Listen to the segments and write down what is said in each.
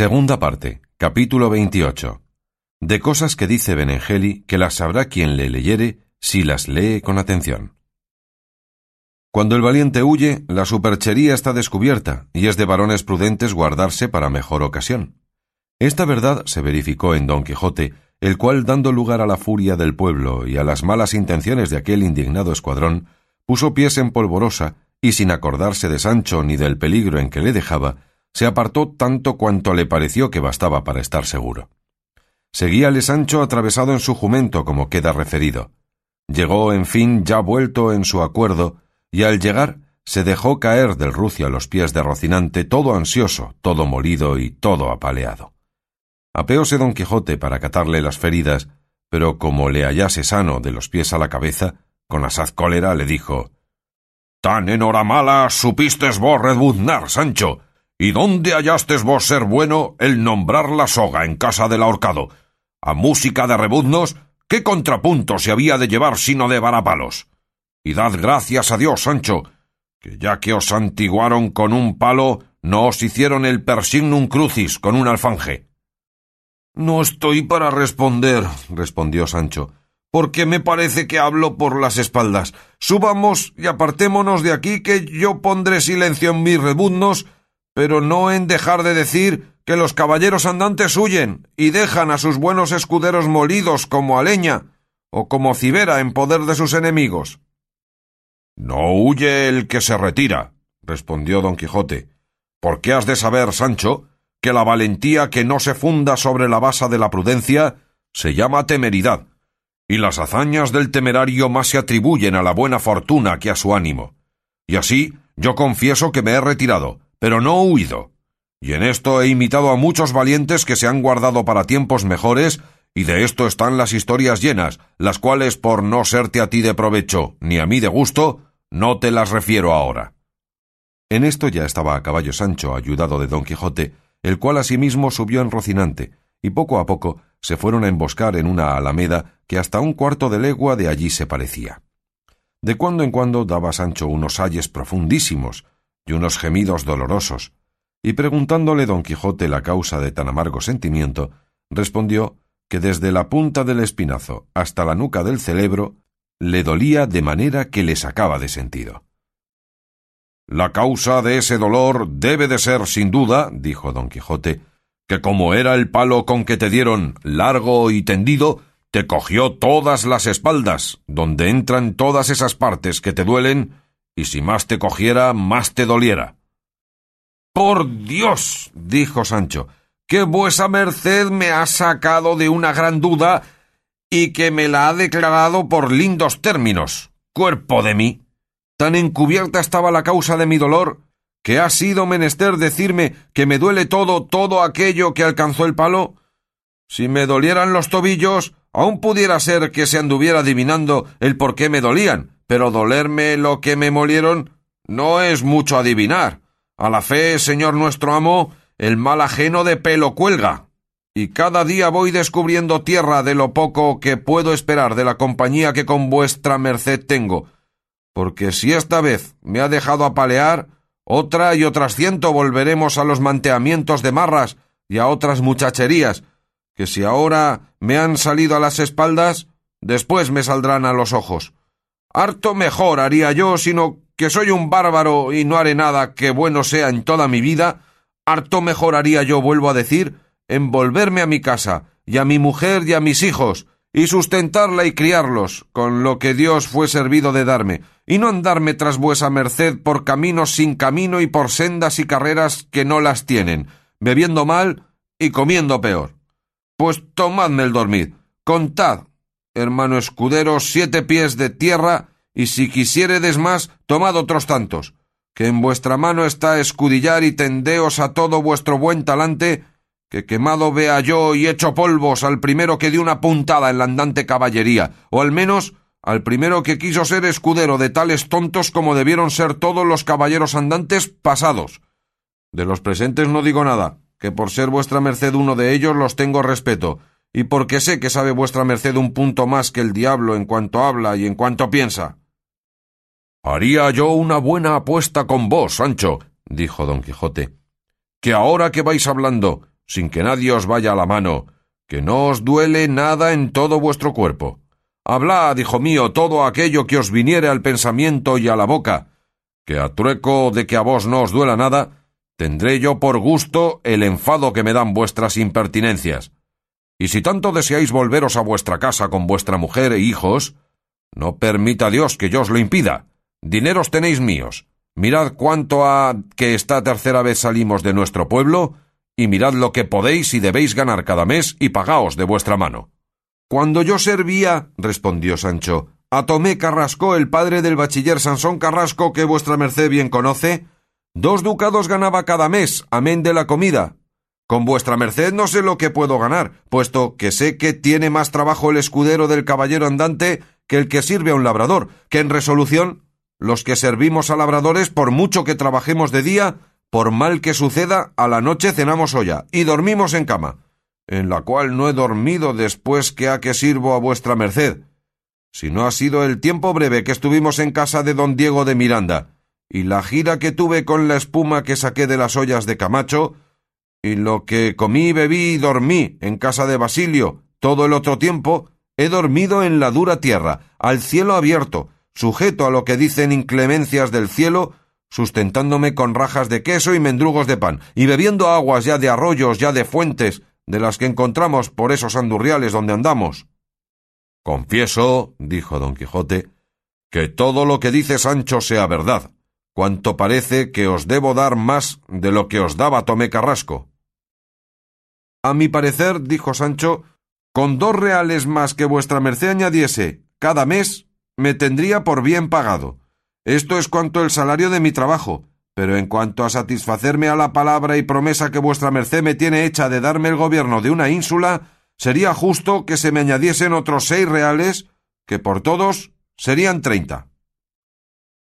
Segunda parte, capítulo 28. De cosas que dice Benengeli que las sabrá quien le leyere si las lee con atención. Cuando el valiente huye, la superchería está descubierta, y es de varones prudentes guardarse para mejor ocasión. Esta verdad se verificó en Don Quijote, el cual, dando lugar a la furia del pueblo y a las malas intenciones de aquel indignado escuadrón, puso pies en polvorosa, y sin acordarse de Sancho ni del peligro en que le dejaba, se apartó tanto cuanto le pareció que bastaba para estar seguro. Seguíale Sancho atravesado en su jumento, como queda referido. Llegó, en fin, ya vuelto en su acuerdo, y al llegar se dejó caer del rucio a los pies de Rocinante, todo ansioso, todo molido y todo apaleado. Apeóse don Quijote para catarle las feridas, pero como le hallase sano de los pies a la cabeza, con asaz cólera le dijo Tan en hora mala supistes vos redbuznar, Sancho, ¿Y dónde hallastes vos ser bueno el nombrar la soga en casa del ahorcado? A música de rebuznos, ¿qué contrapunto se había de llevar sino de varapalos? Y dad gracias a Dios, Sancho, que ya que os santiguaron con un palo, no os hicieron el persignum crucis con un alfanje. No estoy para responder, respondió Sancho, porque me parece que hablo por las espaldas. Subamos y apartémonos de aquí, que yo pondré silencio en mis rebuznos pero no en dejar de decir que los caballeros andantes huyen y dejan a sus buenos escuderos molidos como a leña o como cibera en poder de sus enemigos. No huye el que se retira, respondió don Quijote, porque has de saber, Sancho, que la valentía que no se funda sobre la base de la prudencia se llama temeridad, y las hazañas del temerario más se atribuyen a la buena fortuna que a su ánimo. Y así yo confieso que me he retirado, pero no huido. Y en esto he imitado a muchos valientes que se han guardado para tiempos mejores, y de esto están las historias llenas, las cuales, por no serte a ti de provecho, ni a mí de gusto, no te las refiero ahora. En esto ya estaba a caballo Sancho, ayudado de don Quijote, el cual asimismo subió en Rocinante, y poco a poco se fueron a emboscar en una alameda que hasta un cuarto de legua de allí se parecía. De cuando en cuando daba Sancho unos ayes profundísimos, y unos gemidos dolorosos, y preguntándole don Quijote la causa de tan amargo sentimiento, respondió que desde la punta del espinazo hasta la nuca del celebro le dolía de manera que le sacaba de sentido. La causa de ese dolor debe de ser, sin duda, dijo don Quijote, que como era el palo con que te dieron largo y tendido, te cogió todas las espaldas, donde entran todas esas partes que te duelen y si más te cogiera, más te doliera. Por Dios, dijo Sancho, que vuesa merced me ha sacado de una gran duda y que me la ha declarado por lindos términos. Cuerpo de mí. Tan encubierta estaba la causa de mi dolor que ha sido menester decirme que me duele todo, todo aquello que alcanzó el palo. Si me dolieran los tobillos, aún pudiera ser que se anduviera adivinando el por qué me dolían, pero dolerme lo que me molieron no es mucho adivinar. A la fe, señor nuestro amo, el mal ajeno de pelo cuelga. Y cada día voy descubriendo tierra de lo poco que puedo esperar de la compañía que con vuestra merced tengo. Porque si esta vez me ha dejado apalear, otra y otras ciento volveremos a los manteamientos de marras y a otras muchacherías, que si ahora me han salido a las espaldas, después me saldrán a los ojos. Harto mejor haría yo, sino que soy un bárbaro y no haré nada que bueno sea en toda mi vida, harto mejor haría yo, vuelvo a decir, en volverme a mi casa, y a mi mujer y a mis hijos, y sustentarla y criarlos, con lo que Dios fue servido de darme, y no andarme tras vuesa merced por caminos sin camino y por sendas y carreras que no las tienen, bebiendo mal y comiendo peor. Pues tomadme el dormir, contad hermano escudero, siete pies de tierra, y si quisiéredes más, tomad otros tantos, que en vuestra mano está escudillar y tendeos a todo vuestro buen talante, que quemado vea yo y hecho polvos al primero que dio una puntada en la andante caballería, o al menos al primero que quiso ser escudero de tales tontos como debieron ser todos los caballeros andantes pasados. De los presentes no digo nada, que por ser vuestra merced uno de ellos los tengo respeto, y porque sé que sabe vuestra merced un punto más que el diablo en cuanto habla y en cuanto piensa. Haría yo una buena apuesta con vos, Sancho, dijo don Quijote, que ahora que vais hablando, sin que nadie os vaya a la mano, que no os duele nada en todo vuestro cuerpo. Hablad, hijo mío, todo aquello que os viniere al pensamiento y a la boca, que a trueco de que a vos no os duela nada, tendré yo por gusto el enfado que me dan vuestras impertinencias. Y si tanto deseáis volveros a vuestra casa con vuestra mujer e hijos, no permita Dios que yo os lo impida. Dineros tenéis míos. Mirad cuánto ha que esta tercera vez salimos de nuestro pueblo, y mirad lo que podéis y debéis ganar cada mes, y pagaos de vuestra mano. Cuando yo servía, respondió Sancho, a Tomé Carrasco, el padre del bachiller Sansón Carrasco, que vuestra merced bien conoce, dos ducados ganaba cada mes, amén de la comida, con vuestra merced no sé lo que puedo ganar, puesto que sé que tiene más trabajo el escudero del caballero andante que el que sirve a un labrador, que en resolución los que servimos a labradores, por mucho que trabajemos de día, por mal que suceda, a la noche cenamos olla y dormimos en cama, en la cual no he dormido después que a que sirvo a vuestra merced, si no ha sido el tiempo breve que estuvimos en casa de don Diego de Miranda, y la gira que tuve con la espuma que saqué de las ollas de Camacho, y lo que comí, bebí y dormí en casa de Basilio todo el otro tiempo, he dormido en la dura tierra, al cielo abierto, sujeto a lo que dicen inclemencias del cielo, sustentándome con rajas de queso y mendrugos de pan, y bebiendo aguas ya de arroyos, ya de fuentes, de las que encontramos por esos andurriales donde andamos. Confieso, dijo don Quijote, que todo lo que dice Sancho sea verdad, cuanto parece que os debo dar más de lo que os daba Tomé Carrasco. A mi parecer, dijo Sancho, con dos reales más que vuestra merced añadiese cada mes, me tendría por bien pagado. Esto es cuanto el salario de mi trabajo, pero en cuanto a satisfacerme a la palabra y promesa que vuestra merced me tiene hecha de darme el gobierno de una ínsula, sería justo que se me añadiesen otros seis reales, que por todos serían treinta.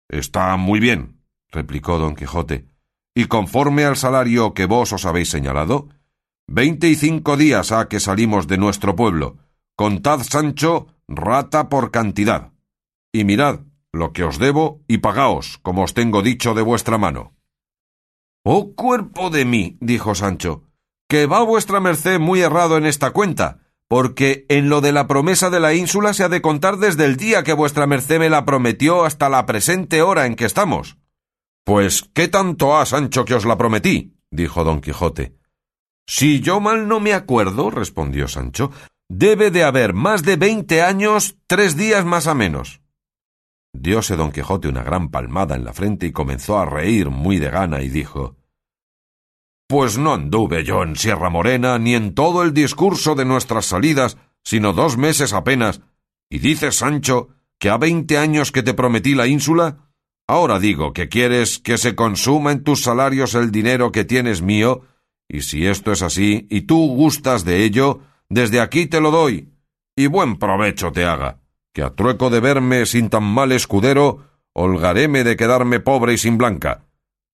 Está muy bien, replicó don Quijote, y conforme al salario que vos os habéis señalado, Veinte y cinco días ha que salimos de nuestro pueblo. Contad, Sancho, rata por cantidad. Y mirad lo que os debo y pagaos, como os tengo dicho de vuestra mano. Oh cuerpo de mí, dijo Sancho, que va vuestra merced muy errado en esta cuenta, porque en lo de la promesa de la ínsula se ha de contar desde el día que vuestra merced me la prometió hasta la presente hora en que estamos. Pues qué tanto ha, Sancho, que os la prometí, dijo don Quijote. Si yo mal no me acuerdo, respondió Sancho, debe de haber más de veinte años, tres días más a menos. Dióse don Quijote una gran palmada en la frente y comenzó a reír muy de gana y dijo Pues no anduve yo en Sierra Morena ni en todo el discurso de nuestras salidas, sino dos meses apenas, y dices, Sancho, que ha veinte años que te prometí la ínsula. Ahora digo que quieres que se consuma en tus salarios el dinero que tienes mío, y si esto es así, y tú gustas de ello, desde aquí te lo doy, y buen provecho te haga, que a trueco de verme sin tan mal escudero, holgaréme de quedarme pobre y sin blanca.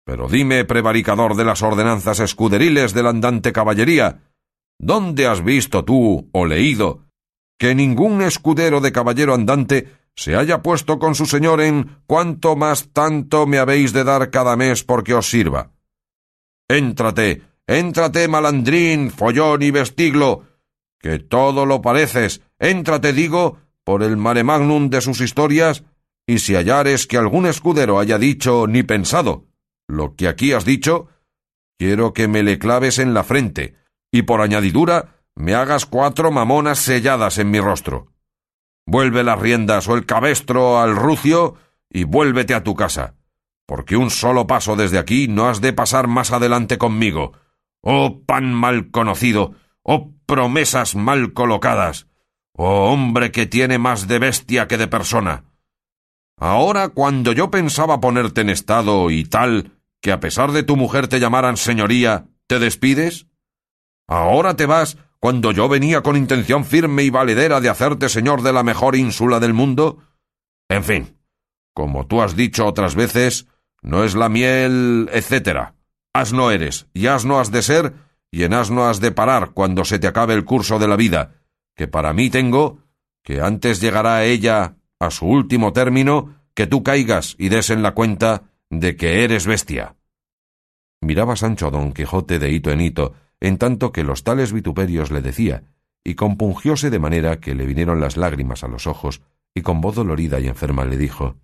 Pero dime, prevaricador de las ordenanzas escuderiles de la andante caballería, ¿dónde has visto tú o leído que ningún escudero de caballero andante se haya puesto con su señor en cuánto más tanto me habéis de dar cada mes porque os sirva? Éntrate Éntrate, malandrín, follón y vestiglo, que todo lo pareces. Éntrate, digo, por el mare magnum de sus historias, y si hallares que algún escudero haya dicho ni pensado lo que aquí has dicho, quiero que me le claves en la frente, y por añadidura me hagas cuatro mamonas selladas en mi rostro. Vuelve las riendas o el cabestro al rucio y vuélvete a tu casa, porque un solo paso desde aquí no has de pasar más adelante conmigo, Oh pan mal conocido, oh promesas mal colocadas, oh hombre que tiene más de bestia que de persona. Ahora, cuando yo pensaba ponerte en estado y tal, que a pesar de tu mujer te llamaran señoría, ¿te despides? Ahora te vas cuando yo venía con intención firme y valedera de hacerte señor de la mejor ínsula del mundo? En fin, como tú has dicho otras veces, no es la miel, etcétera. Asno eres, y asno has de ser, y en asno has de parar cuando se te acabe el curso de la vida, que para mí tengo, que antes llegará ella a su último término, que tú caigas y des en la cuenta de que eres bestia. Miraba Sancho a don Quijote de hito en hito, en tanto que los tales vituperios le decía, y compungióse de manera que le vinieron las lágrimas a los ojos, y con voz dolorida y enferma le dijo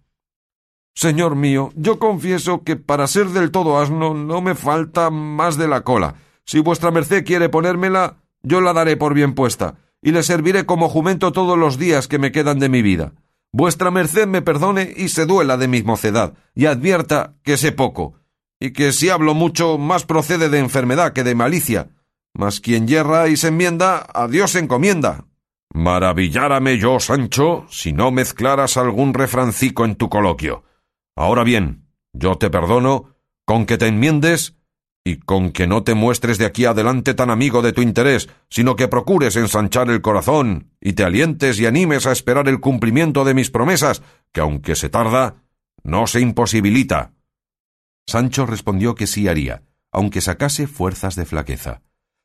Señor mío, yo confieso que para ser del todo asno no me falta más de la cola. Si vuestra merced quiere ponérmela, yo la daré por bien puesta, y le serviré como jumento todos los días que me quedan de mi vida. Vuestra merced me perdone y se duela de mi mocedad, y advierta que sé poco, y que si hablo mucho más procede de enfermedad que de malicia. Mas quien yerra y se enmienda, a Dios encomienda. Maravillárame yo, Sancho, si no mezclaras algún refrancico en tu coloquio. Ahora bien, yo te perdono con que te enmiendes y con que no te muestres de aquí adelante tan amigo de tu interés, sino que procures ensanchar el corazón y te alientes y animes a esperar el cumplimiento de mis promesas, que aunque se tarda, no se imposibilita. Sancho respondió que sí haría, aunque sacase fuerzas de flaqueza.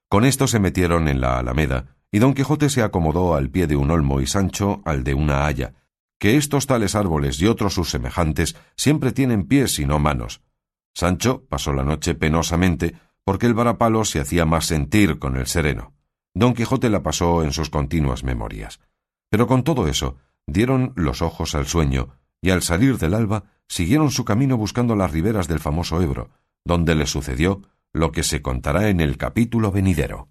Con esto se metieron en la alameda, y don Quijote se acomodó al pie de un olmo y Sancho al de una haya, que estos tales árboles y otros sus semejantes siempre tienen pies y no manos. Sancho pasó la noche penosamente porque el varapalo se hacía más sentir con el sereno. Don Quijote la pasó en sus continuas memorias. Pero con todo eso, dieron los ojos al sueño, y al salir del alba siguieron su camino buscando las riberas del famoso Ebro, donde les sucedió lo que se contará en el capítulo venidero.